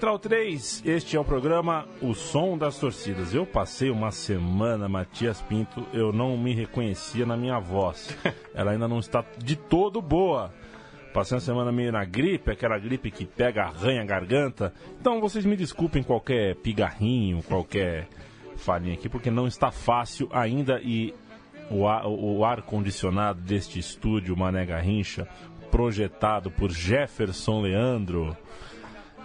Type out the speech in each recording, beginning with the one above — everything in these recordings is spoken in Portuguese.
Central 3. Este é o programa O Som das Torcidas. Eu passei uma semana, Matias Pinto, eu não me reconhecia na minha voz. Ela ainda não está de todo boa. Passei uma semana meio na gripe, aquela gripe que pega, arranha a garganta. Então vocês me desculpem qualquer pigarrinho, qualquer falhinha aqui, porque não está fácil ainda e o ar, o ar condicionado deste estúdio Mané Garrincha, projetado por Jefferson Leandro,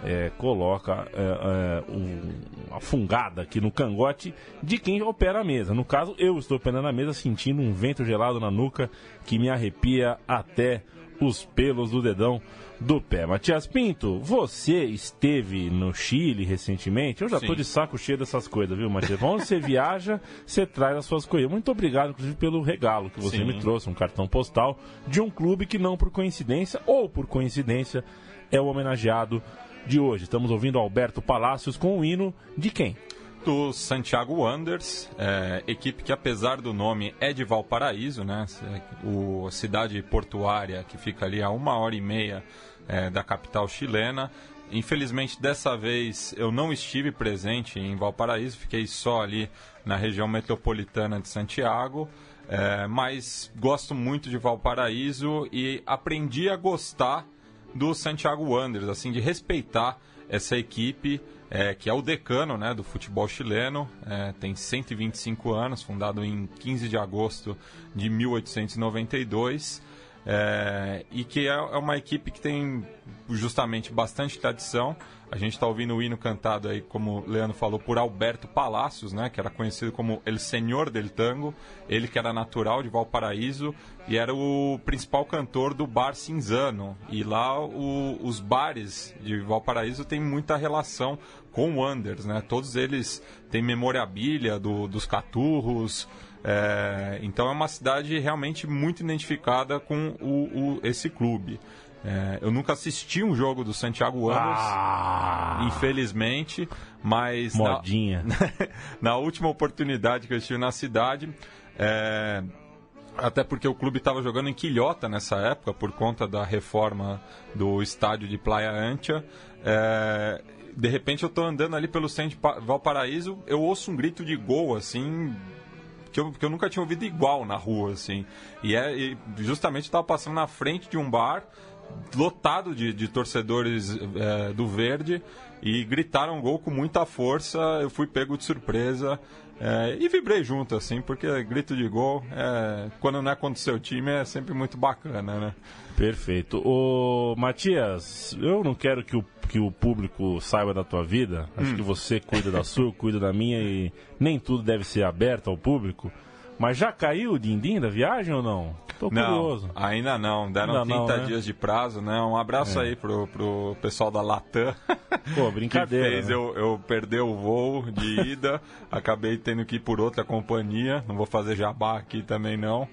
é, coloca é, é, um- uma fungada aqui no cangote de quem opera a mesa. No caso, eu estou operando a mesa sentindo um vento gelado na nuca que me arrepia até os pelos do dedão do pé. Matias Pinto, você esteve no Chile recentemente? Eu já tô de saco cheio dessas coisas, viu, Matias? Onde você viaja, você traz as suas coisas. Muito obrigado, inclusive, pelo regalo que você Sim. me trouxe, um cartão postal de um clube que não por coincidência ou por coincidência é o homenageado de hoje. Estamos ouvindo Alberto Palácios com o hino de quem? do Santiago Wanderers, é, equipe que apesar do nome é de Valparaíso, né? O, cidade portuária que fica ali a uma hora e meia é, da capital chilena. Infelizmente, dessa vez eu não estive presente em Valparaíso, fiquei só ali na região metropolitana de Santiago. é, mas gosto muito de Valparaíso e aprendi a gostar do Santiago Wanderers, assim, de respeitar essa equipe é, que é o decano né, do futebol chileno, é, tem 125 anos, fundado em 15 de agosto de 1892, é, e que é, é uma equipe que tem justamente bastante tradição. A gente está ouvindo o hino cantado aí, como o Leandro falou, por Alberto Palacios, né, que era conhecido como El Senhor del Tango, ele que era natural de Valparaíso e era o principal cantor do Bar Cinzano. E lá o- os bares de Valparaíso têm muita relação com o Wonders, né? Todos eles têm memorabilia do- dos caturros, é, então é uma cidade realmente muito identificada com o- o- esse clube. É, eu nunca assisti um jogo do Santiago Wanderers, Ah, infelizmente, mas na- modinha. na última oportunidade que eu estive na cidade, é, até porque o clube estava jogando em Quilhota nessa época, por conta da reforma do estádio de Playa Ancha. é, de repente eu estou andando ali pelo centro de Pa- Valparaíso, eu ouço um grito de gol, assim, que eu, que eu nunca tinha ouvido igual na rua, assim. E, é, e justamente estava passando na frente de um bar lotado de, de torcedores é, do Verde e gritaram gol com muita força. Eu fui pego de surpresa é, e vibrei junto, assim, porque grito de gol, é, quando não é contra o seu time, é sempre muito bacana, né? Perfeito. Ô, Matias, eu não quero que o, que o público saiba da tua vida. Acho Hum. que você cuida da sua, eu cuido da minha e nem tudo deve ser aberto ao público. Mas já caiu o din-din da viagem ou não? Tô curioso. Não, ainda não. Deram Ainda não, 30 né? dias de prazo, né? Um abraço aí pro, pro pessoal da Latam. Pô, brincadeira. Que fez né? eu, eu perder o voo de ida, acabei tendo que ir por outra companhia. Não vou fazer jabá aqui também não.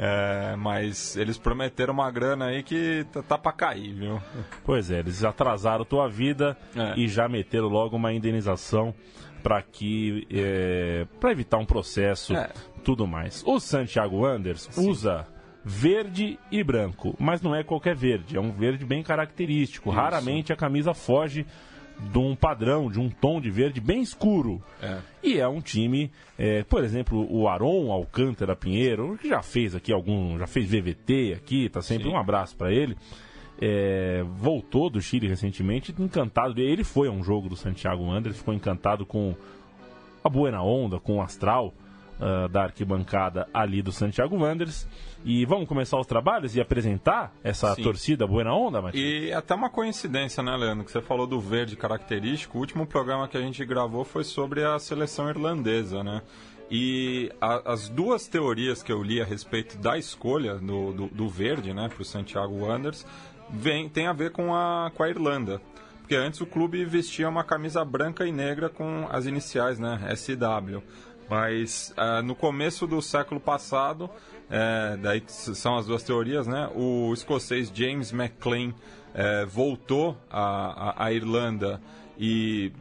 É, mas eles prometeram uma grana aí que tá, tá pra cair, viu? Pois é, eles atrasaram tua vida É. e já meteram logo uma indenização para que é, para evitar um processo, É. tudo mais. O Santiago Anders usa verde e branco, mas não é qualquer verde, é um verde bem característico. Isso. Raramente a camisa foge de um padrão, de um tom de verde bem escuro. É. E é um time, é, por exemplo, o Aron Alcântara Pinheiro, que já fez aqui algum, já fez VVT aqui, tá sempre Sim. um abraço para ele. É, voltou do Chile recentemente, encantado. Ele foi a um jogo do Santiago Wanderers, ficou encantado com a Buena Onda, com o Astral uh, da arquibancada ali do Santiago Wanderers. E vamos começar os trabalhos e apresentar essa Sim. torcida Buena Onda, Matias? E até uma coincidência, né, Leandro, que você falou do verde característico. O último programa que a gente gravou foi sobre a seleção irlandesa, né? E a, as duas teorias que eu li a respeito da escolha do, do, do verde, né, para o Santiago Wanderers, vem, tem a ver com a, com a Irlanda. Porque antes o clube vestia uma camisa branca e negra com as iniciais, né, SW. Mas uh, no começo do século passado, é, daí são as duas teorias, né? O escocês James McLean é, voltou à, Irlanda e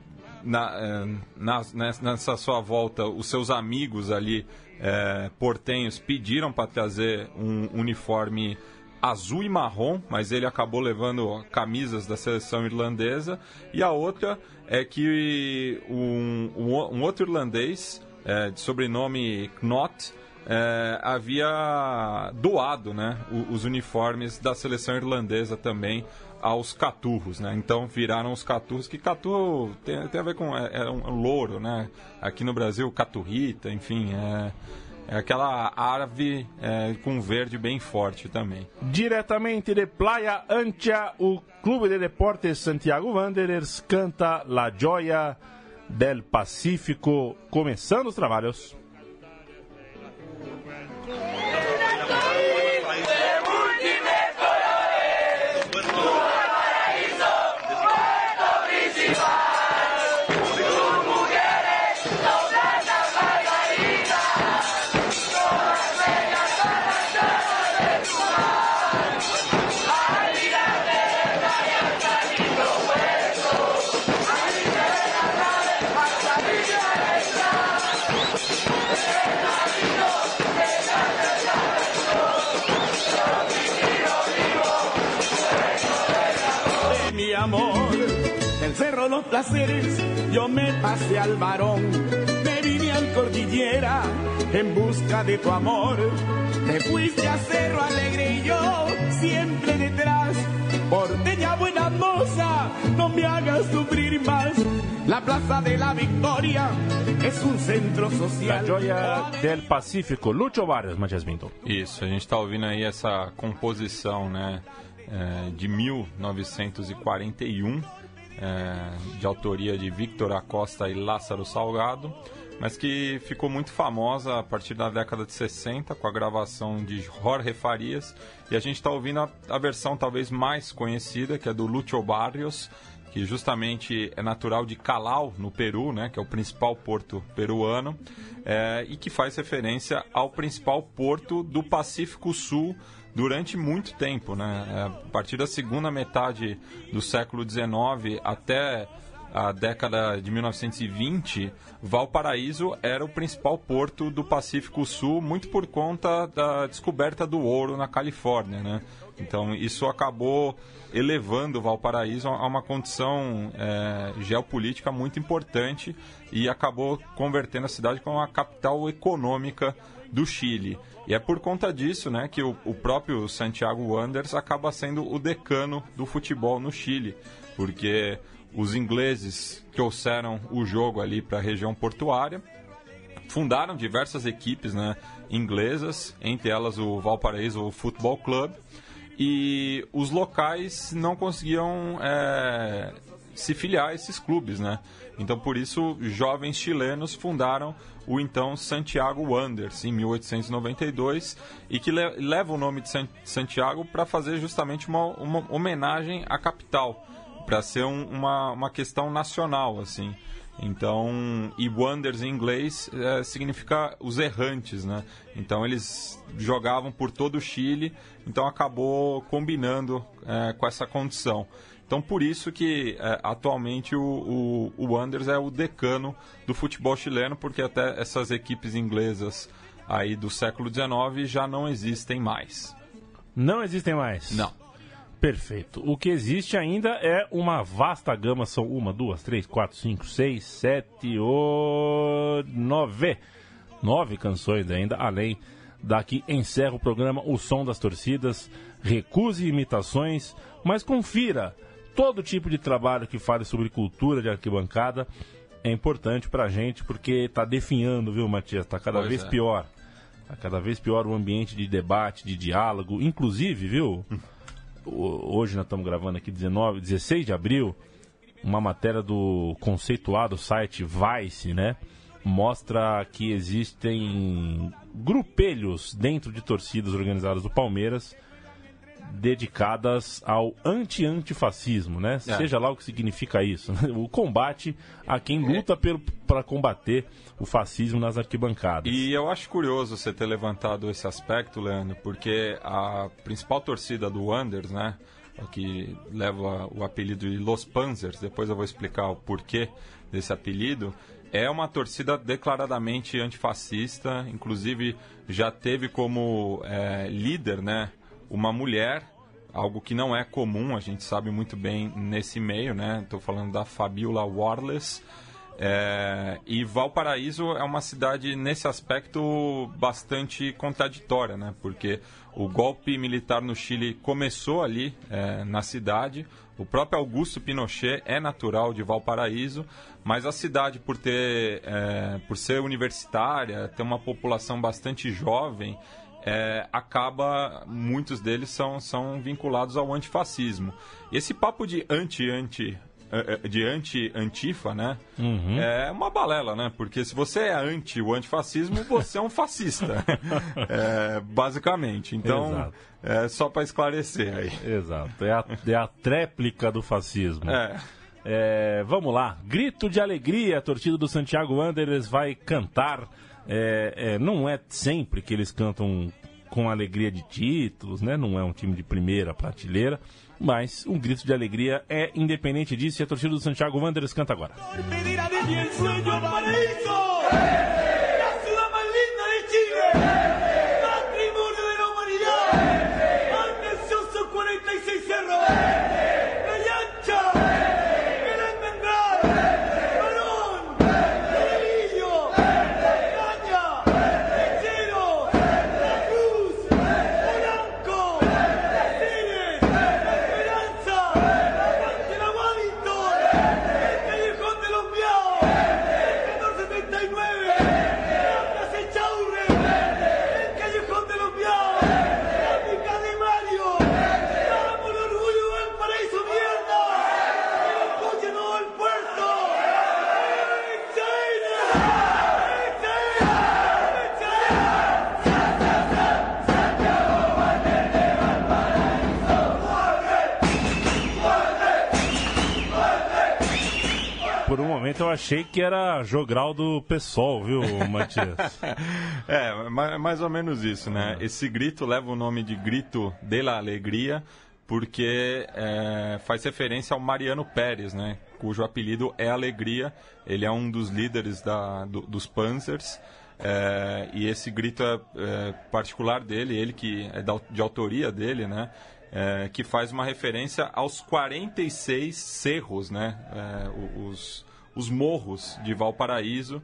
na, é, na, nessa sua volta os seus amigos ali é, portenhos pediram para trazer um uniforme azul e marrom, mas ele acabou levando camisas da seleção irlandesa. E a outra é que um, um outro irlandês é, de sobrenome Knott é, havia doado né, os uniformes da seleção irlandesa também aos caturros, né? Então viraram os caturros, que caturro tem, tem a ver com é, é um louro, né? Aqui no Brasil, caturrita, enfim, é, é aquela ave é, com verde bem forte também. Diretamente de Playa Ancha, o Clube de Deportes Santiago Wanderers canta La Joia del Pacífico, começando os trabalhos. Placeres, yo me pasé al varón, me vine al cordillera en busca de tu amor. Te fuiste a Cerro Alegre y yo siempre detrás. Porteña buena moza, no me hagas sufrir más. La Plaza de la Victoria es un centro social. La joia del Pacífico, Lucho Barrios, Matias Pinto. Isso, a gente está ouvindo aí essa composição, né, é, de 1941 é, de autoria de Victor Acosta e Lázaro Salgado, mas que ficou muito famosa a partir da década de 60 com a gravação de Jorge Farias. E a gente está ouvindo a, a, versão talvez mais conhecida, que é do Lucho Barrios, que justamente é natural de Calau, no Peru, né, que é o principal porto peruano, é, e que faz referência ao principal porto do Pacífico Sul durante muito tempo, né? É, a partir da segunda metade do século XIX até a década de 1920, Valparaíso era o principal porto do Pacífico Sul, muito por conta da descoberta do ouro na Califórnia, né? Então isso acabou elevando Valparaíso a uma condição é, geopolítica muito importante e acabou convertendo a cidade como uma capital econômica do Chile. E é por conta disso né, que o, o próprio Santiago Wanderers acaba sendo o decano do futebol no Chile, porque os ingleses trouxeram o jogo ali para a região portuária, fundaram diversas equipes né, inglesas, entre elas o Valparaíso Football Club, e os locais não conseguiam é, se filiar a esses clubes, né? Então, por isso, jovens chilenos fundaram o então Santiago Wanderers em 1892 e que le leva o nome de Santiago para fazer justamente uma, uma, homenagem à capital, para ser um, uma, uma questão nacional, assim. Então, e Wonders em inglês é, significa os errantes, né? Então eles jogavam por todo o Chile, então acabou combinando é, com essa condição. Então, por isso que é, atualmente o, o, o Wanderers é o decano do futebol chileno, porque até essas equipes inglesas aí do século XIX já não existem mais. Não existem mais? Não. Perfeito. O que existe ainda é uma vasta gama, são uma, duas, três, quatro, cinco, seis, sete, o... nove. Nove canções ainda, além daqui encerra o programa O Som das Torcidas. Recuse imitações, mas confira todo tipo de trabalho que fale sobre cultura de arquibancada é importante pra gente porque tá definhando, viu, Matias? Tá cada Pois vez é. pior. Tá cada vez pior o ambiente de debate, de diálogo. Inclusive, viu? Hoje nós estamos gravando aqui 19, 16 de abril, uma matéria do conceituado site Vice, né? Mostra que existem grupelhos dentro de torcidas organizadas do Palmeiras dedicadas ao anti-antifascismo, né? É. Seja lá o que significa isso. né? O combate a quem luta para combater o fascismo nas arquibancadas. E eu acho curioso você ter levantado esse aspecto, Leandro, porque a principal torcida do Wanderers, né, que leva o apelido de Los Panzers, depois eu vou explicar o porquê desse apelido, é uma torcida declaradamente antifascista, inclusive já teve como eh, líder, né, uma mulher, algo que não é comum, a gente sabe muito bem nesse meio, né? Estou falando da Fabiola Warless. É, e Valparaíso é uma cidade nesse aspecto bastante contraditória, né? Porque o golpe militar no Chile começou ali é, na cidade. O próprio Augusto Pinochet é natural de Valparaíso, mas a cidade por ter, é, por ser universitária, ter uma população bastante jovem, é, acaba muitos deles são, são vinculados ao antifascismo. Esse papo de anti-anti eh, eh, de anti-antifa, né? É uma balela, né? Porque se você é anti o antifascismo, você é um fascista. É, basicamente. Então, Exato. é só para esclarecer aí. Exato, é a, é a tréplica do fascismo. É. É, vamos lá, grito de alegria, a torcida do Santiago Wanderers vai cantar. É, é, não é sempre que eles cantam com alegria de títulos, né? Não é um time de primeira prateleira, mas um grito de alegria é independente disso e a torcida do Santiago Wanderers canta agora dirá de mi ensueño paraíso. La ciudad más linda de Chile. Patrimonio de la humanidad. Ambicioso 46 cerros. Playa ancha. El almendral. Barón. Rodillo. Caña. Lechero. La Cruz. Polanco. Caceres. Esperanza. Ante la Wellington. El Callejón de los Miaos. El 1439. La Plaza Echaurre. El Callejón de los Miaos. La Pica de Mario. Damos el orgullo del paraíso mierda. Que lo escuche todo el puerto. ¡Eh, Chile! ¡Eh, Chile! ¡Eh, Chile! Por um momento eu achei que era jogral do PSOL, viu, Matias? É, ma- mais ou menos isso, né? Esse grito leva o nome de Grito de la Alegria, porque é, faz referência ao Mariano Pérez, né? Cujo apelido é Alegria. Ele é um dos líderes da, do- dos Panzers. é, e esse grito é, é particular dele, ele que é da- de autoria dele, né? É, que faz uma referência aos 46 cerros, né? É, os, os morros de Valparaíso,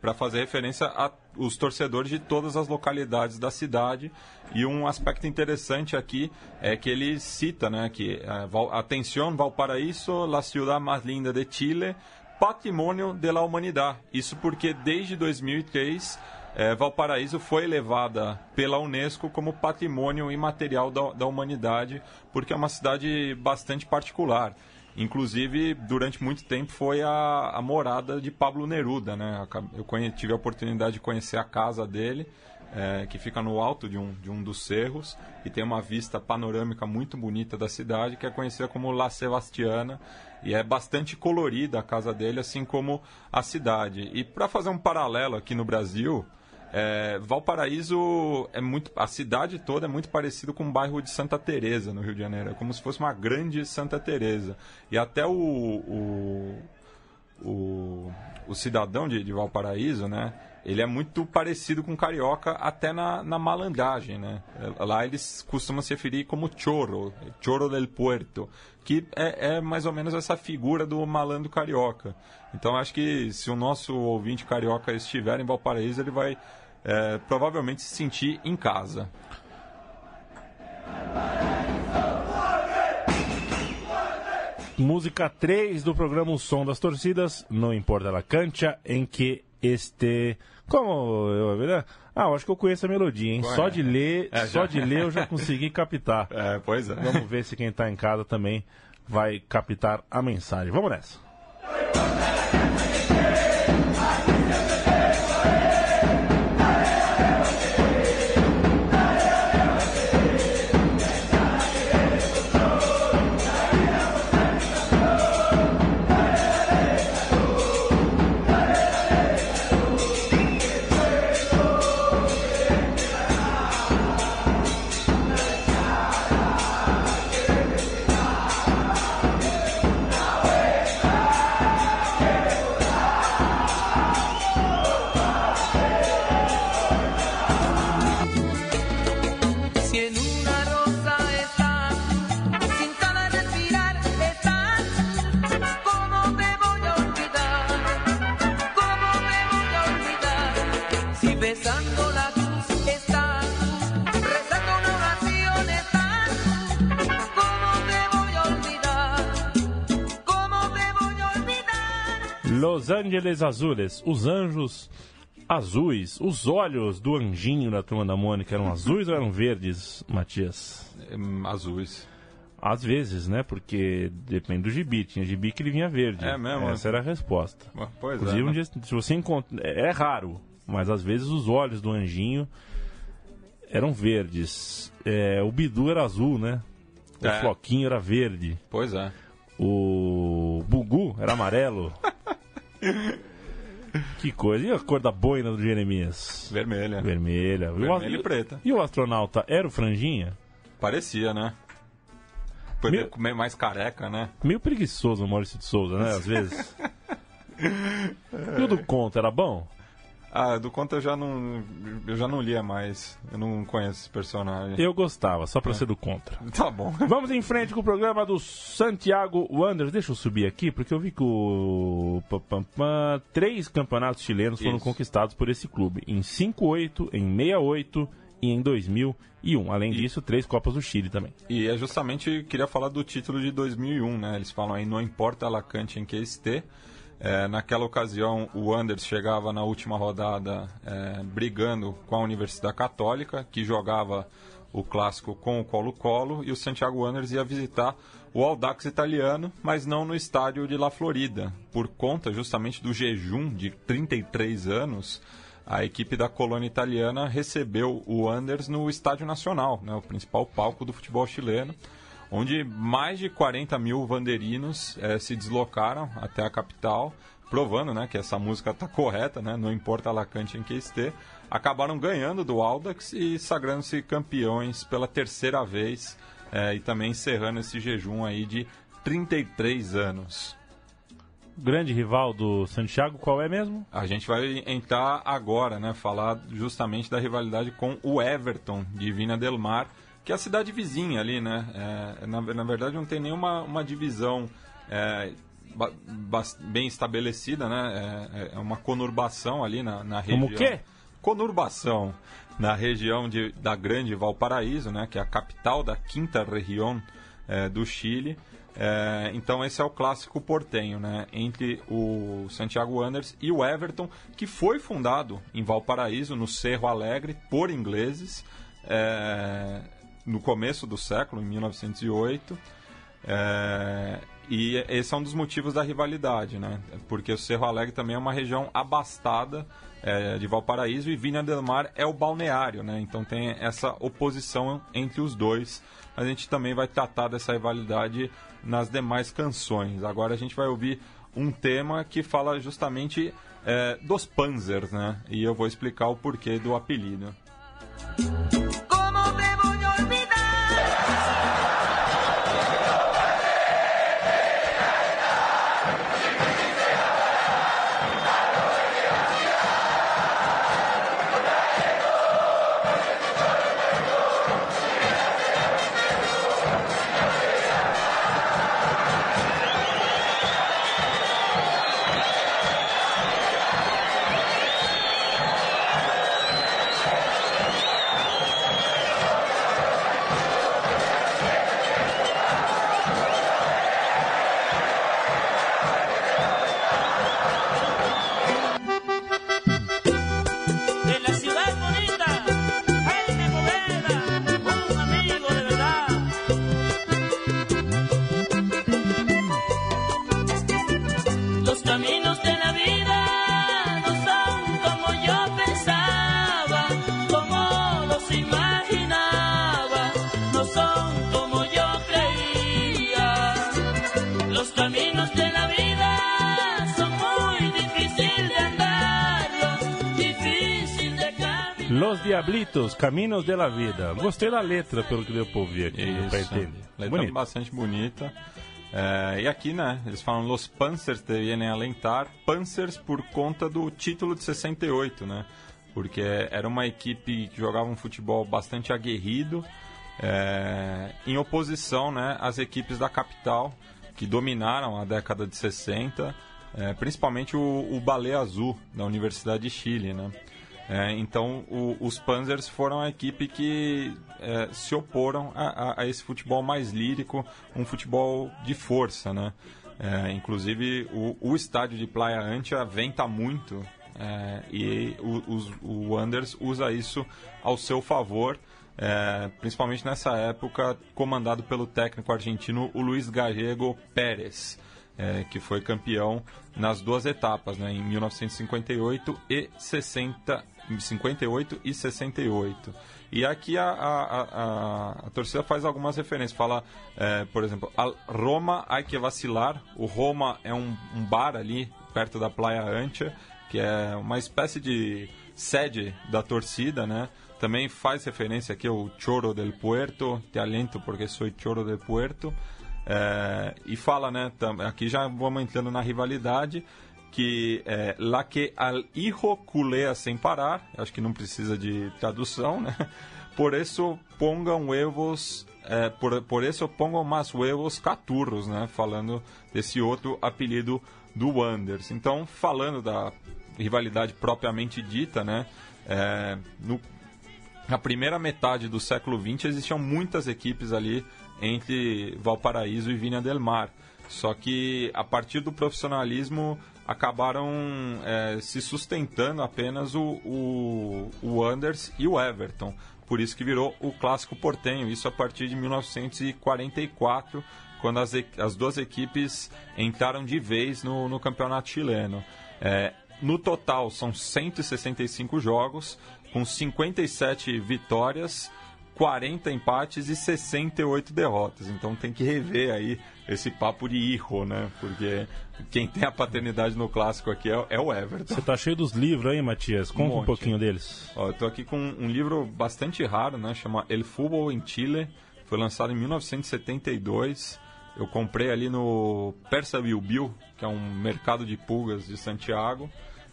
para fazer referência aos torcedores de todas as localidades da cidade. E um aspecto interessante aqui é que ele cita né, que é, Atención Valparaíso, la ciudad más linda de Chile, patrimônio de la humanidad. Isso porque desde 2003 é, Valparaíso foi elevada pela Unesco como patrimônio imaterial da, da humanidade, porque é uma cidade bastante particular. Inclusive, durante muito tempo foi a, a morada de Pablo Neruda, né? Eu conhe- tive a oportunidade de conhecer a casa dele, é, que fica no alto de um, de um dos cerros e tem uma vista panorâmica muito bonita da cidade, que é conhecida como La Sebastiana, e é bastante colorida a casa dele, assim como a cidade. E para fazer um paralelo aqui no Brasil, é, Valparaíso é muito, a cidade toda é muito parecido com o bairro de Santa Teresa no Rio de Janeiro, é como se fosse uma grande Santa Teresa. E até o, o, o, o cidadão de, de Valparaíso, né? Ele é muito parecido com carioca até na, na malandragem, né? Lá eles costumam se referir como chorro, chorro del puerto, que é, é mais ou menos essa figura do malandro carioca. Então acho que se o nosso ouvinte carioca estiver em Valparaíso, ele vai é, provavelmente se sentir em casa. música 3 do programa O Som das Torcidas, não importa a cancha em que este. Como eu. Ah, eu acho que eu conheço a melodia, hein? Ué, só de ler, é, só de ler eu já consegui captar. É, pois é. Vamos ver se quem tá em casa também vai captar a mensagem. Vamos nessa. Angeles Azules, os anjos azuis, os olhos do anjinho da turma da Mônica eram azuis ou eram verdes, Matias? Hum, Azuis. Às vezes, né? Porque depende do gibi. Tinha gibi que ele vinha verde. É mesmo? Essa era a resposta. Pois Inclusive, é. um né? dia, se você encontra. É raro, mas às vezes os olhos do anjinho eram verdes. É, o Bidu era azul, né? O É. Floquinho era verde. Pois é. O Bugu era amarelo. que coisa. E a cor da boina do Jeremias? Vermelha. Vermelha. E o- Vermelha e preta. E o astronauta era o franjinha? Parecia, né? Foi Meu- meio mais careca, né? Meio preguiçoso o Maurício de Souza, né? Às vezes. e o do Conta era bom? Ah, do conto eu já não. Eu já não lia mais. Eu não conheço esse personagem. Eu gostava, só pra ser do contra. Tá bom. Vamos em frente com o programa do Santiago Wanderers. Deixa eu subir aqui, porque eu vi que o... três campeonatos chilenos foram Isso. conquistados por esse clube. Em 58, em 68 e em 2001. Além disso, três Copas do Chile também. E é justamente, queria falar do título de 2001, né? Eles falam aí, não importa a Lacante em que este. É, naquela ocasião, o Anders chegava na última rodada é, brigando com a Universidade Católica, que jogava o clássico com o Colo-Colo, e o Santiago Wanderers ia visitar o Audax italiano, mas não no estádio de La Florida, por conta justamente do jejum de 33 anos. A equipe da colônia italiana recebeu o Anders no Estádio Nacional, né, o principal palco do futebol chileno, onde mais de 40 mil vanderinos eh, se deslocaram até a capital, provando né, que essa música está correta, né, não importa a lacante em que esteja. Acabaram ganhando do Audax e sagrando-se campeões pela terceira vez eh, e também encerrando esse jejum aí de 33 anos. Grande rival do Santiago, qual é mesmo? A gente vai entrar agora, né? Falar justamente da rivalidade com o Everton de Vina del Mar, que é a cidade vizinha ali, né? É, na, na verdade não tem nenhuma uma divisão é, ba- bem estabelecida, né? É, é uma conurbação ali na, na região. Como o quê? Conurbação na região de, da Grande Valparaíso, né? Que é a capital da quinta região é, do Chile. É, então esse é o clássico portenho, né? Entre o Santiago Wanderers e o Everton, que foi fundado em Valparaíso, no Cerro Alegre, por ingleses, é, no começo do século, em 1908. É, e esse é um dos motivos da rivalidade, né? Porque o Cerro Alegre também é uma região abastada é, de Valparaíso e Vinha del Mar é o balneário, né? Então tem essa oposição entre os dois. A gente também vai tratar dessa rivalidade nas demais canções. Agora a gente vai ouvir um tema que fala justamente é, dos Panzers, né? E eu vou explicar o porquê do apelido. ¿Cómo Los Diablitos, Caminhos de la Vida. Gostei da letra, pelo que deu pra ouvir aqui, Isso. pra entender. Letra Bonito. bastante bonita. É, e aqui, né, eles falam Los Panzers te vienen a alentar. Panzers por conta do título de 68, né? Porque era uma equipe que jogava um futebol bastante aguerrido, é, em oposição né, às equipes da capital, que dominaram a década de 60, é, principalmente o, o Balé Azul, da Universidade de Chile, né? É, então, o- os Panzers foram a equipe que é, se oporam a, a- a esse futebol mais lírico, um futebol de força, né? É, inclusive, o, o estádio de Playa Antia venta muito é, e o, o Anders usa isso ao seu favor, é, principalmente nessa época, comandado pelo técnico argentino o Luiz Gallego Pérez é, que foi campeão nas duas etapas, né, em 1958 e 60, 58 e 68. E aqui a, a, a, a- a torcida faz algumas referências. Fala, é, por exemplo, "Al Roma hay que vacilar. O Roma é um, um bar ali perto da Playa Ancha, que é uma espécie de sede da torcida, né? Também faz referência aqui ao Choro del Puerto, te alento porque sou Choro del Puerto. É, e fala, né, tam- aqui já vamos entrando na rivalidade, que é La que al hijo culea sem parar, acho que não precisa de tradução, né? Por isso pongam huevos, é, por, por isso pongam mais huevos caturros, né? Falando desse outro apelido do Wanders. Então, falando da rivalidade propriamente dita, né? É, no, na primeira metade do século XX existiam muitas equipes ali entre Valparaíso e Vinha del Mar. Só que a partir do profissionalismo acabaram é, se sustentando apenas o, o, o Anders e o Everton. Por isso que virou o clássico portenho, isso a partir de 1944, quando as, as duas equipes entraram de vez no, no campeonato chileno. É, no total, são 165 jogos, com 57 vitórias, 40 empates e 68 derrotas. Então tem que rever aí esse papo de hijo, né? Porque quem tem a paternidade no clássico aqui é, é o Everton. Você tá cheio dos livros aí, Matias. Conta um, monte. pouquinho deles. Ó, eu tô aqui com um livro bastante raro, né? Chama El Fútbol em Chile. Foi lançado em 1972. Eu comprei ali no Persa Bilbil, que é um mercado de pulgas de Santiago.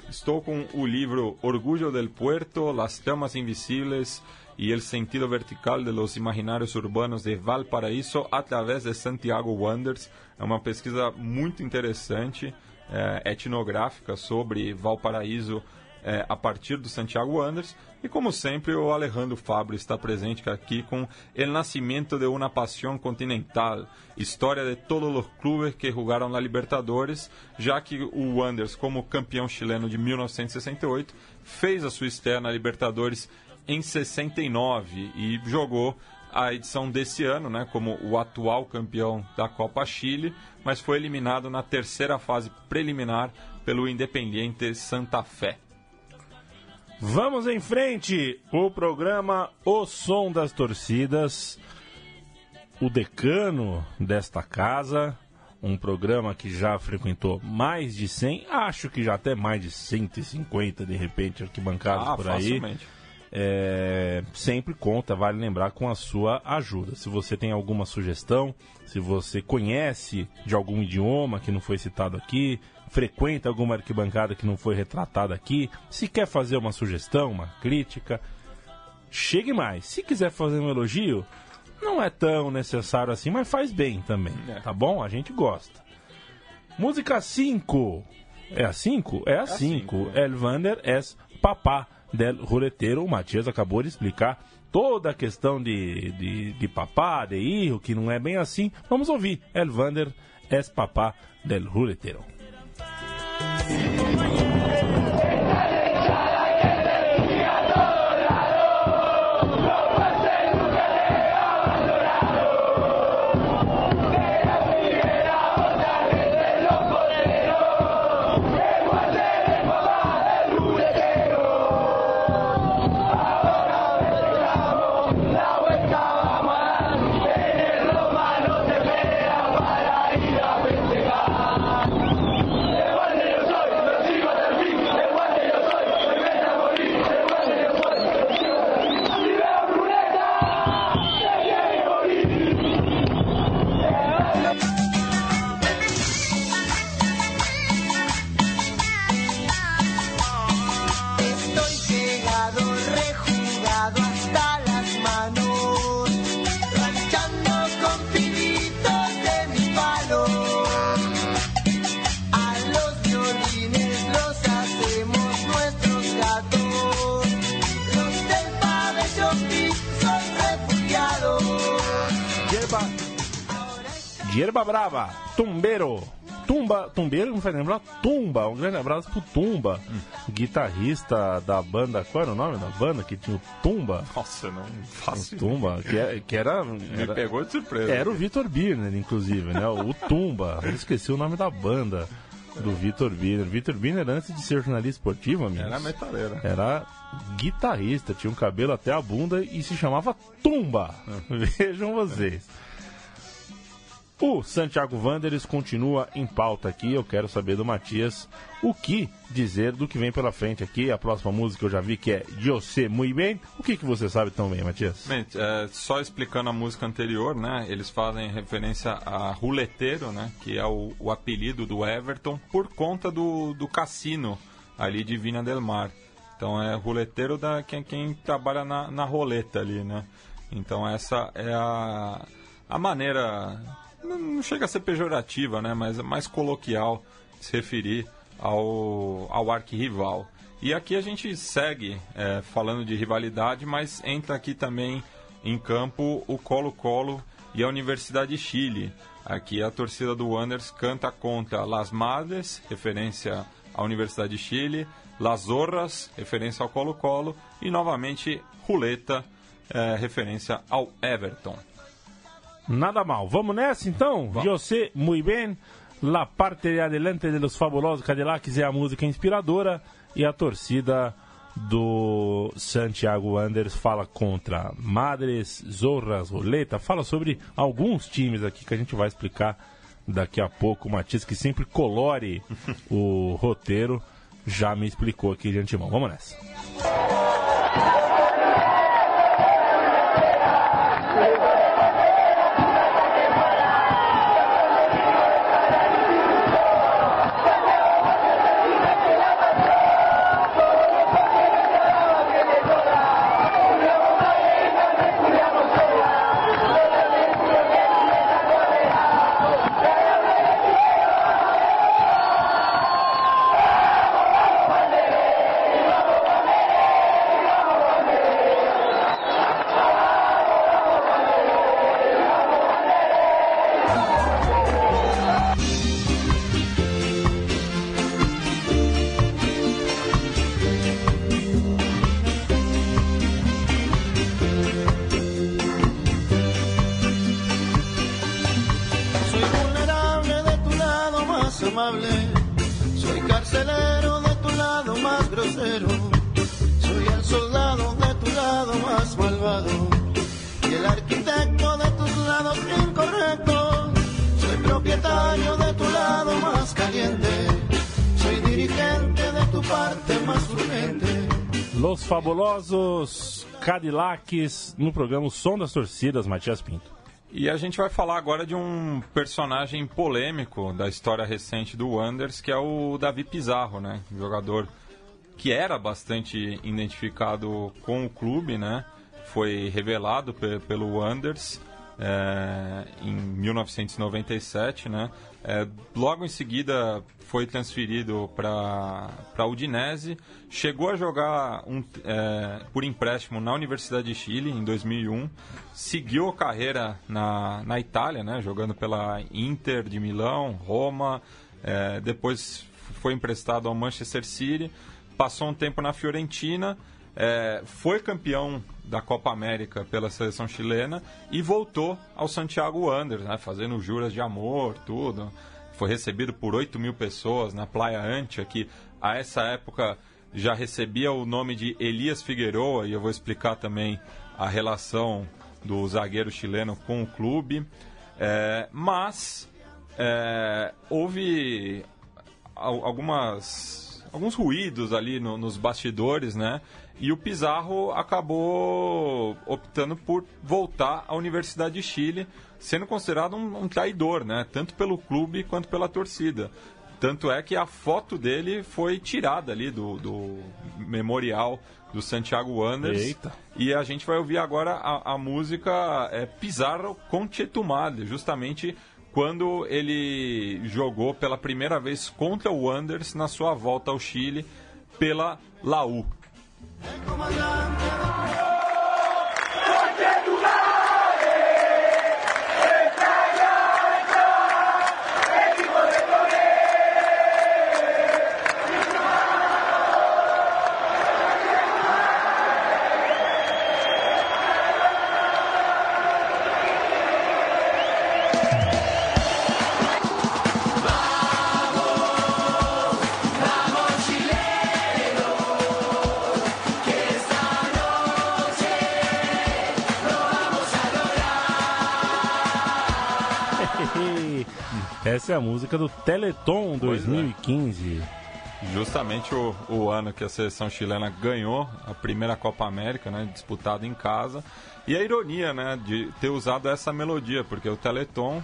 Estou com o livro Orgulho del Puerto, Las Chamas Invisibles e El Sentido Vertical de los Imaginários Urbanos de Valparaíso através de Santiago Wonders. É uma pesquisa muito interessante, é, etnográfica sobre Valparaíso é, a partir do Santiago Wanderers. E como sempre, o Alejandro Fabro está presente aqui com El Nascimento de una Pasión Continental, história de todos os clubes que jogaram na Libertadores, já que o Wanderers, como campeão chileno de 1968, fez a sua estreia na Libertadores em 69 e jogou a edição desse ano, né, como o atual campeão da Copa Chile, mas foi eliminado na terceira fase preliminar pelo Independiente Santa Fé. Vamos em frente! O programa O Som das Torcidas, o decano desta casa, um programa que já frequentou mais de 100, acho que já até mais de 150 de repente arquibancadas Ah, por aí. facilmente. É, sempre conta, vale lembrar, com a sua ajuda. Se você tem alguma sugestão, se você conhece de algum idioma que não foi citado aqui, frequenta alguma arquibancada que não foi retratada aqui, se quer fazer uma sugestão, uma crítica, chegue mais. Se quiser fazer um elogio, não é tão necessário assim, mas faz bem também, É. tá bom? A gente gosta. Música 5. É a 5? É a 5. cinco, é. El Vander es papá del ruleteiro. O Matias acabou de explicar toda a questão de, de, de papá, de hijo, que não é bem assim. Vamos ouvir. El Vander es papá del ruleteiro. Tumbeiro. Tumba, Tumbeiro me faz lembrar Tumba. Um grande abraço pro Tumba, guitarrista da banda. Qual era o nome da banda que tinha o Tumba? Nossa, não O faço Tumba, que, é- que era. Me era pegou de surpresa. era o Vitor Birner, inclusive, né? O Tumba. Eu esqueci o nome da banda do Vitor Birner. Vitor Birner, antes de ser jornalista esportivo, amigos, Era metaleira. era guitarrista, tinha um cabelo até a bunda e se chamava Tumba. Vejam vocês. O Santiago Wanderers continua em pauta aqui. Eu quero saber do Matias o que dizer do que vem pela frente aqui. A próxima música eu já vi que é José Muy Bem. O que, que você sabe tão bem, Matias? Bem, é, só explicando a música anterior, né? Eles fazem referência a Ruleteiro, né? Que é o, o apelido do Everton por conta do, do cassino ali de Vina del Mar. Então é Ruleteiro da quem, quem trabalha na, na roleta ali, né? Então essa é a, a maneira, não chega a ser pejorativa, né? Mas é mais coloquial se referir ao, ao arquirrival. E aqui a gente segue é, falando de rivalidade, mas entra aqui também em campo o Colo-Colo e a Universidade de Chile. Aqui a torcida do Wanderers canta contra Las Madres, referência à Universidade de Chile, Las Zorras, referência ao Colo-Colo, e novamente Ruleta, é, referência ao Everton. Nada mal. Vamos nessa então? José Muy Bem. La parte de adelante de los fabulosos Cadillacs é a música inspiradora e a torcida do Santiago Wanderers fala contra Madres, Zorras, Roleta, fala sobre alguns times aqui que a gente vai explicar daqui a pouco. O Matias, que sempre colore o roteiro, já me explicou aqui de antemão. Vamos nessa. Cadillacs no programa O Som das Torcidas, Matias Pinto. E a gente vai falar agora de um personagem polêmico da história recente do Wanderers, que é o Davi Pizarro, né? Um jogador que era bastante identificado com o clube, né? Foi revelado pe- pelo Wanderers é, em 1997, né? É, logo em seguida foi transferido para a Udinese, chegou a jogar um, é, por empréstimo na Universidade de Chile em 2001, seguiu a carreira na, na Itália, né? Jogando pela Inter de Milão, Roma, é, depois foi emprestado ao Manchester City, passou um tempo na Fiorentina, é, foi campeão da Copa América pela seleção chilena e voltou ao Santiago Wanderers, né, fazendo juras de amor, tudo. Foi recebido por 8 mil pessoas na Praia Antia, que a essa época já recebia o nome de Elias Figueroa, e eu vou explicar também a relação do zagueiro chileno com o clube. É, mas é, houve al- algumas alguns ruídos ali no- nos bastidores, né? E o Pizarro acabou optando por voltar à Universidade de Chile, sendo considerado um, um traidor, né? Tanto pelo clube quanto pela torcida. Tanto é que a foto dele foi tirada ali do, do memorial do Santiago Wanderers. Eita. E a gente vai ouvir agora a, a música é, Pizarro Conchetumale, justamente quando ele jogou pela primeira vez contra o Wanderers na sua volta ao Chile pela Laú. El comandante Essa é a música do Teleton Pois é. 2015. Justamente o, o ano que a seleção chilena ganhou a primeira Copa América, né, disputada em casa. E a ironia, né, de ter usado essa melodia, porque o Teleton,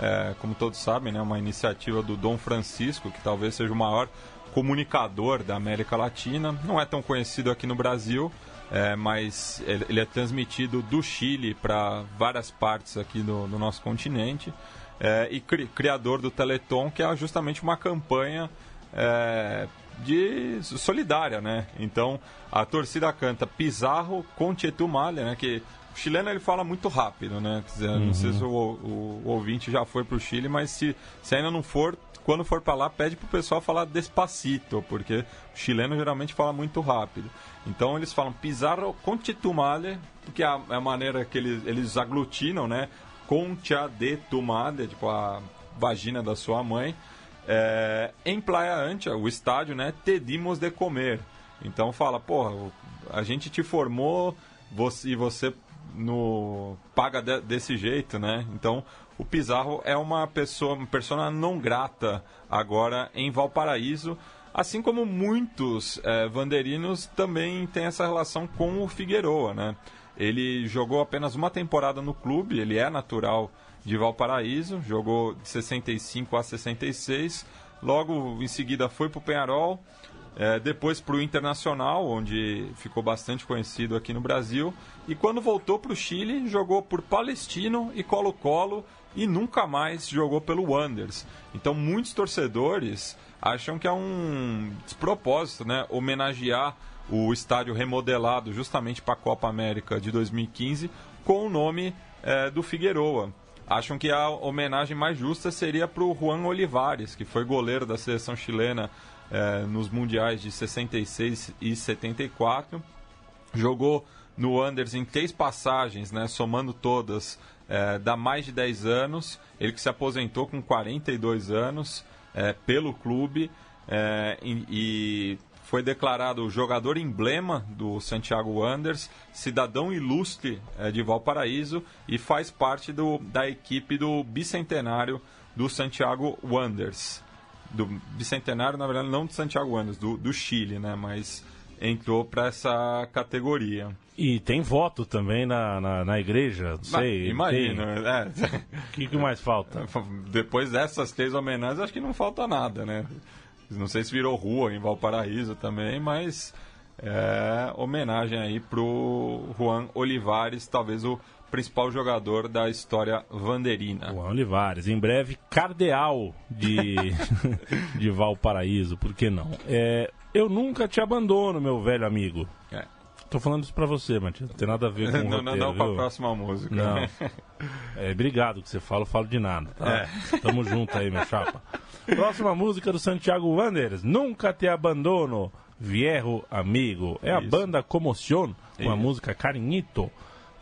é, como todos sabem, né, é uma iniciativa do Dom Francisco, que talvez seja o maior comunicador da América Latina. Não é tão conhecido aqui no Brasil, é, mas ele, ele é transmitido do Chile para várias partes aqui do, do nosso continente. É, e cri- criador do Teleton, que é justamente uma campanha é, de solidária, né? Então a torcida canta Pizarro com Chetumalha, né? Que o chileno ele fala muito rápido, né? Dizer, Não sei se o, o- o ouvinte já foi pro Chile, mas se, se ainda não for, quando for para lá, pede pro pessoal falar despacito, porque o chileno geralmente fala muito rápido. Então eles falam Pizarro com Chetumalha, porque é é a maneira que eles, eles aglutinam, né? Concha de tu madre, tipo a vagina da sua mãe. É, em Playa Ancha, o estádio, né? Te dimos de comer. Então fala, porra, a gente te formou você, e você no paga de- desse jeito, né? Então o Pizarro é uma pessoa, uma persona não grata agora em Valparaíso. Assim como muitos é, vanderinos também têm essa relação com o Figueroa, né? Ele jogou apenas uma temporada no clube, ele é natural de Valparaíso, jogou de 65 a 66, logo em seguida foi para o Penharol, é, depois para o Internacional, onde ficou bastante conhecido aqui no Brasil, e quando voltou para o Chile, jogou por Palestino e Colo-Colo e nunca mais jogou pelo Wanderers. Então muitos torcedores acham que é um despropósito, né, homenagear o estádio remodelado justamente para a Copa América de 2015 com o nome é, do Figueroa. Acham que a homenagem mais justa seria para o Juan Olivares, que foi goleiro da seleção chilena é, nos mundiais de 66 e 74. Jogou no Anders em três passagens, né, somando todas, é, dá mais de 10 anos. Ele que se aposentou com 42 anos é, pelo clube é, e, e foi declarado jogador emblema do Santiago Wanderers, cidadão ilustre eh, de Valparaíso e faz parte do, da equipe do bicentenário do Santiago Wanderers. Do bicentenário, na verdade, não do Santiago Wanderers, do, do Chile, né? Mas entrou para essa categoria. E tem voto também na, na, na igreja, não sei. Imagina, é. O que, que mais falta? Depois dessas três homenagens, acho que não falta nada, né? Não sei se virou rua em Valparaíso também, mas é homenagem aí pro Juan Olivares, talvez o principal jogador da história vanderina. Juan Olivares, em breve, cardeal de, de Valparaíso, por que não? É, eu nunca te abandono, meu velho amigo. É. Tô falando isso pra você, Matias. Não tem nada a ver com o Não, roteiro, não, não pra viu? próxima música. Não. É, obrigado que você fala, eu falo de nada, tá? Tamo junto aí, meu chapa. Próxima música do Santiago Wanderers, Nunca Te Abandono, Vierro Amigo. É a Isso. banda Comoción, com a música Carinhito,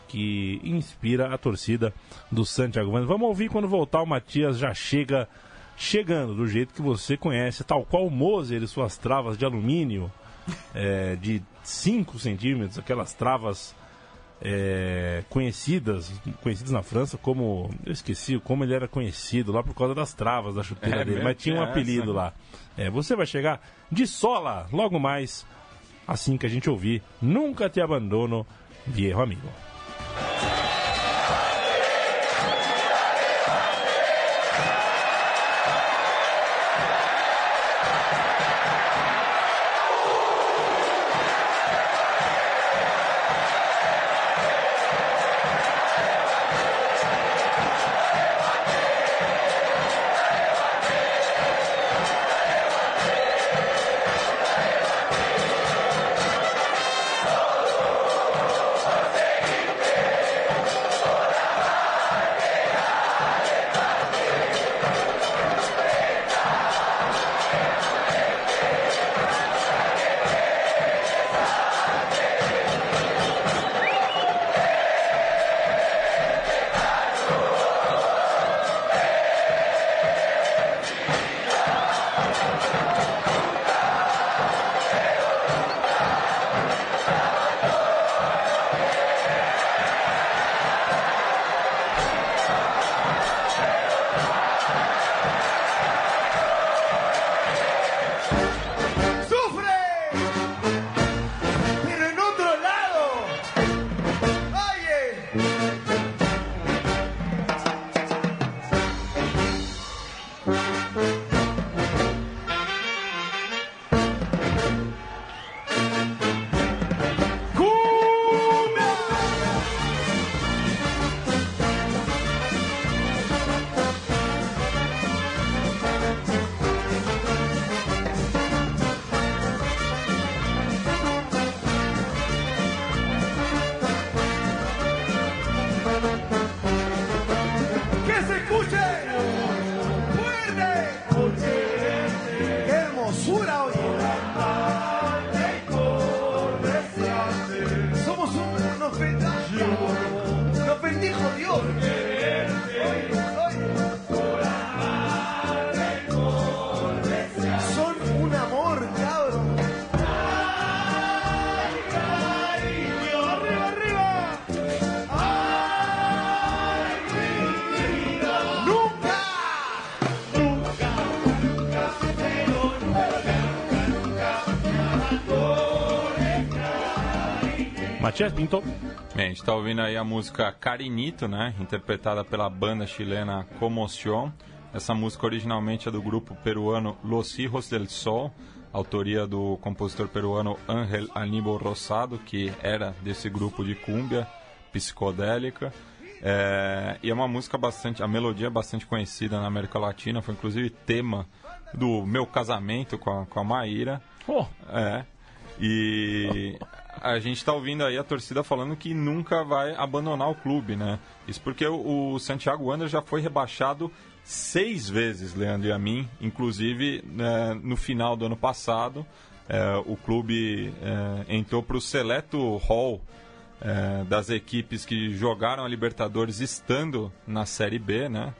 que inspira a torcida do Santiago Wanderers. Vamos ouvir quando voltar, o Matias já chega chegando, do jeito que você conhece, tal qual o Moser e suas travas de alumínio, é, de 5 centímetros, aquelas travas é, conhecidas, conhecidas na França como. Eu esqueci como ele era conhecido lá por causa das travas da chuteira É dele, mas tinha um apelido essa? lá. É, você vai chegar de sola logo mais, assim que a gente ouvir. Nunca te abandono, viejo amigo. Matias Pinto. Bem, a gente está ouvindo aí a música Carinito, né? Interpretada pela banda chilena Comoción. Essa música originalmente é do grupo peruano Los Hijos del Sol, autoria do compositor peruano Ángel Aníbal Rosado, que era desse grupo de cúmbia psicodélica. É, e é uma música bastante, a melodia é bastante conhecida na América Latina, foi inclusive tema do meu casamento com a, com a Maíra. Oh, É. E a gente está ouvindo aí a torcida falando que nunca vai abandonar o clube, né? Isso porque o, Santiago Wander já foi rebaixado seis vezes, Leandro e a mim, inclusive né, no final do ano passado. é, o clube é, entrou para o seleto hall é, das equipes que jogaram a Libertadores estando na Série B, né?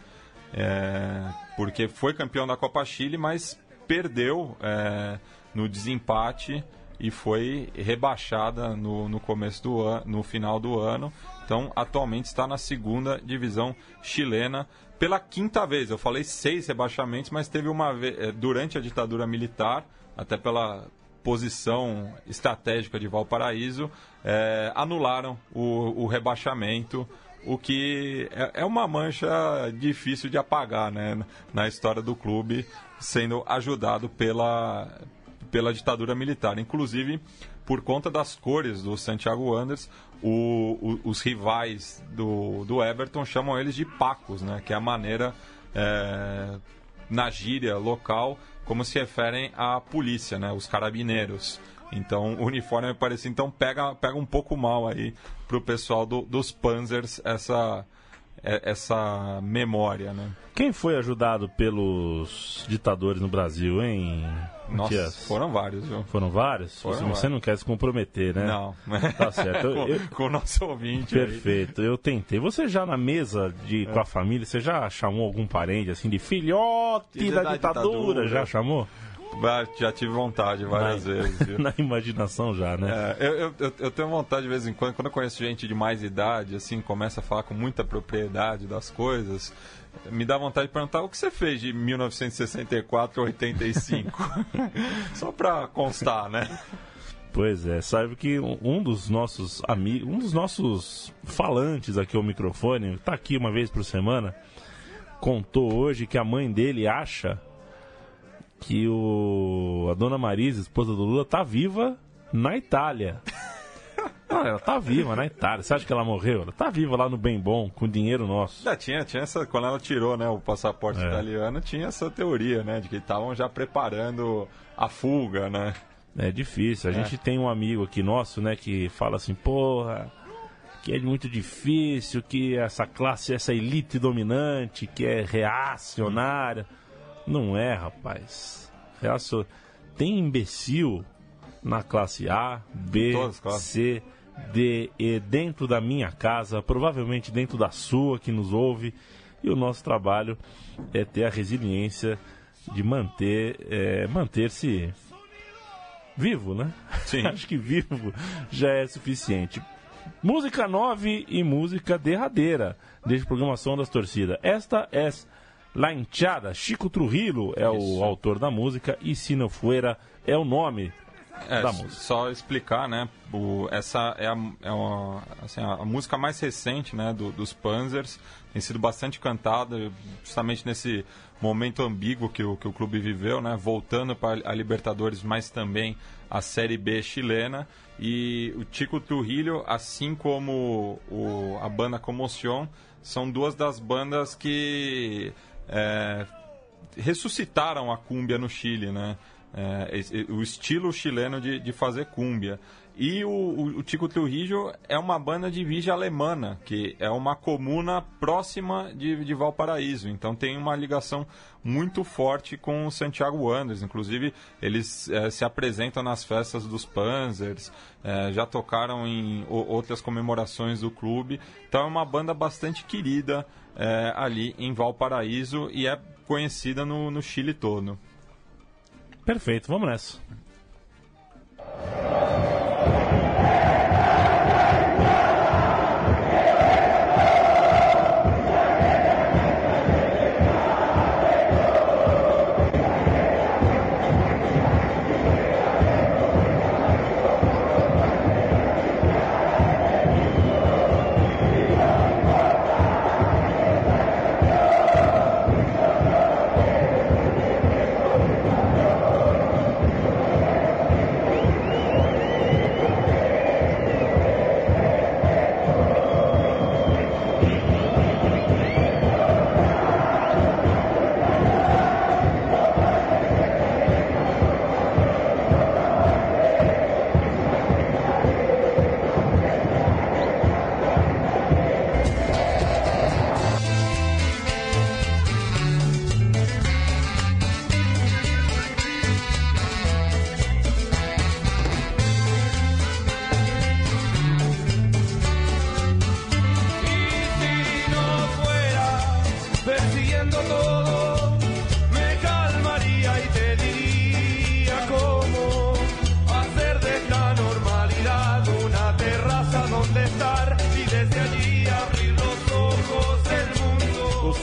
É, porque foi campeão da Copa Chile, mas perdeu é, no desempate e foi rebaixada no, no começo do ano, no final do ano. Então, atualmente está na segunda divisão chilena pela quinta vez. Eu falei seis rebaixamentos, mas teve uma vez é, durante a ditadura militar, até pela posição estratégica de Valparaíso, é, anularam o, o rebaixamento o que é, é uma mancha difícil de apagar né, na história do clube, sendo ajudado pela, pela ditadura militar. Inclusive, por conta das cores do Santiago Wanderers, os rivais do, do Everton chamam eles de pacos, né, que é a maneira é, na gíria local como se referem à polícia, né, os carabineiros. Então, o uniforme é parecido. Então, pega, pega um pouco mal aí pro pessoal do- dos Panzers essa, essa memória, né? quem foi ajudado pelos ditadores no Brasil, hein, Nossa, Matias? foram vários, viu? Foram vários? Foram você, vários. você não quer se comprometer, né? Não. Tá certo. Eu- com, eu- com o nosso ouvinte aí. Perfeito, eu tentei. Você já na mesa de, com a família, você já chamou algum parente assim de filhote Filho da, da ditadura? ditadura. Já chamou? Já tive vontade várias Na- vezes, viu? na imaginação já, né? É, eu, eu- eu, tenho vontade de vez em quando, quando eu conheço gente de mais idade, assim, começa a falar com muita propriedade das coisas, me dá vontade de perguntar o que você fez de 1964 a 85? Só pra constar, né? Pois é, sabe que um um dos nossos amigos, um dos nossos falantes aqui ao microfone, tá aqui uma vez por semana, contou hoje que a mãe dele acha que o a dona Marisa, esposa do Lula, tá viva na Itália. Ah, ela tá viva na Itália. Você acha que ela morreu? Ela tá viva lá no Bem Bom, com dinheiro nosso. Já tinha, tinha essa, quando ela tirou né, o passaporte É. italiano, tinha essa teoria, né? De que estavam já preparando a fuga, né? É difícil. A gente tem um amigo aqui nosso, né, que fala assim, porra, que é muito difícil, que essa classe, essa elite dominante, que é reacionária. Não é, rapaz. Reacio... Tem imbecil na classe A, B. C, D, E, dentro da minha casa, provavelmente dentro da sua que nos ouve. E o nosso trabalho é ter a resiliência de manter, é, manter-se vivo, né? Sim. Acho que vivo já é suficiente. Música 9 e música derradeira desde programação das torcidas. Esta é La Hinchada. Chico Trujillo é o Isso. autor da música e Se Não Fuera é o nome É, da música. Só explicar, né? o- essa é, a, é uma- assim, a música mais recente né, do- dos Panzers. Tem sido bastante cantada, justamente nesse momento ambíguo que o, que o clube viveu, né? Voltando para a Libertadores, mas também a Série B chilena. E o Chico Trujillo, assim como o, a banda Comoción, são duas das bandas que é, ressuscitaram a cúmbia no Chile, né? É, o estilo chileno de, de fazer cúmbia. E o, o, o Tico Trujillo é uma banda de vigia alemana, que é uma comuna próxima de, de Valparaíso. Então tem uma ligação muito forte com o Santiago Wanderers. Inclusive, eles eh, se apresentam nas festas dos Panzers, eh, já tocaram em o- outras comemorações do clube. Então é uma banda bastante querida eh, ali em Valparaíso e é conhecida no, no Chile todo. Perfeito, vamos nessa.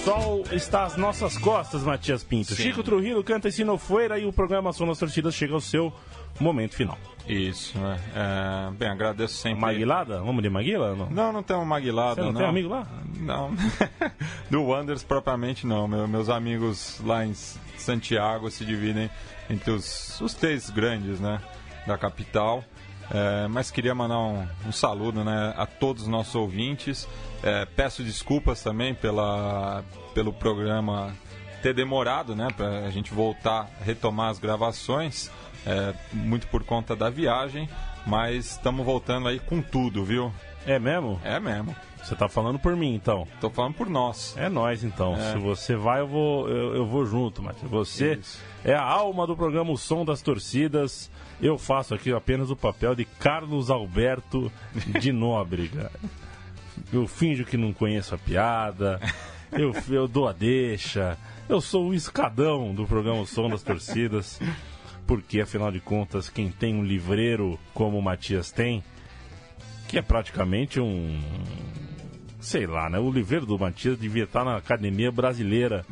Sol está às nossas costas, Matias Pinto. Sim. Chico Trujillo canta em Sinofueira e o programa Som das Torcidas chega ao seu momento final. Isso, né? É, bem, agradeço sempre. Maguilada? Vamos de Maguila? Não. Não, não tem uma maguilada, Você não, tem amigo lá? Não. Do Wonders propriamente não. Meu- meus amigos lá em Santiago se dividem entre os, os três grandes, né? Da capital. É, mas queria mandar um, um saludo né, a todos os nossos ouvintes. É, peço desculpas também pela, pelo programa ter demorado, né? Pra a gente voltar, retomar as gravações. é, muito por conta da viagem. Mas estamos voltando aí com tudo, viu? É mesmo? É mesmo. Você tá falando por mim, então. Tô falando por nós. É nós, então. É. Se você vai, eu vou, eu, eu vou junto, Matias. Você Isso. é a alma do programa O Som das Torcidas. Eu faço aqui apenas o papel de Carlos Alberto de Nóbrega. Eu finjo que não conheço a piada. Eu, eu dou a deixa. Eu sou o escadão do programa Som das Torcidas. Porque, afinal de contas, quem tem um livreiro como o Matias tem, que é praticamente um. Sei lá, né? O livreiro do Matias devia estar na Academia Brasileira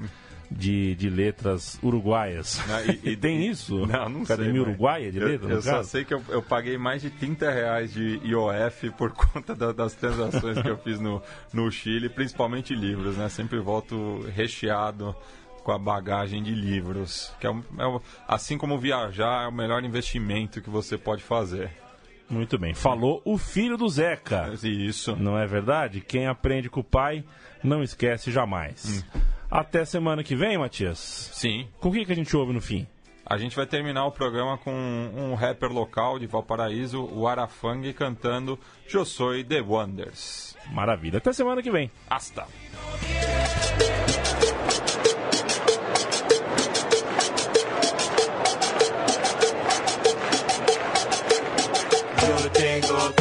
de, de Letras Uruguaias. Né, e- E, tem isso? Não, não sei. Academia mas Uruguaia de eu- Letras? Eu, no só sei que eu, eu paguei mais de 30 reais de IOF por conta da- das transações que eu fiz no, no Chile, principalmente livros, né? Sempre volto recheado com a bagagem de livros. Que é, é assim como viajar, é o melhor investimento que você pode fazer. Muito bem. Falou o filho do Zeca. Isso. Não é verdade? Quem aprende com o pai não esquece jamais. Hum. Até semana que vem, Matias. Sim. Com o que, que a gente ouve no fim? A gente vai terminar o programa com um rapper local de Valparaíso, o Arafang, cantando Eu Soy The Wonders. Maravilha. Até semana que vem. Hasta! Yo tengo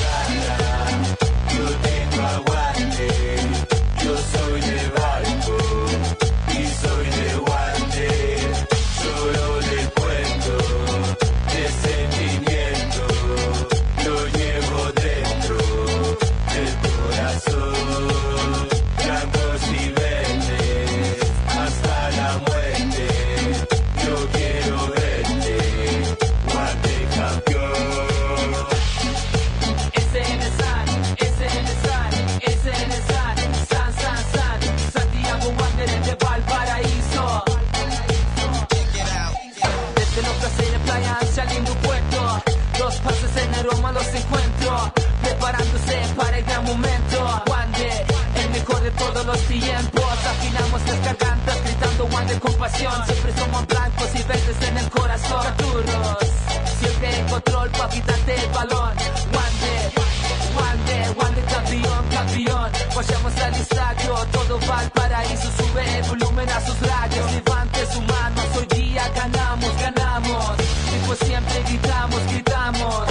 tiempo afinamos las gargantas gritando one de compasión. Siempre somos blancos y verdes en el corazón. Caturros, siempre en control pa' quitarte el balón one day, one day, one campeón, campeón. Vayamos al estadio, todo va al paraíso. Sube el volumen a sus radios levante su mano, hoy día ganamos, ganamos, y pues siempre gritamos, gritamos.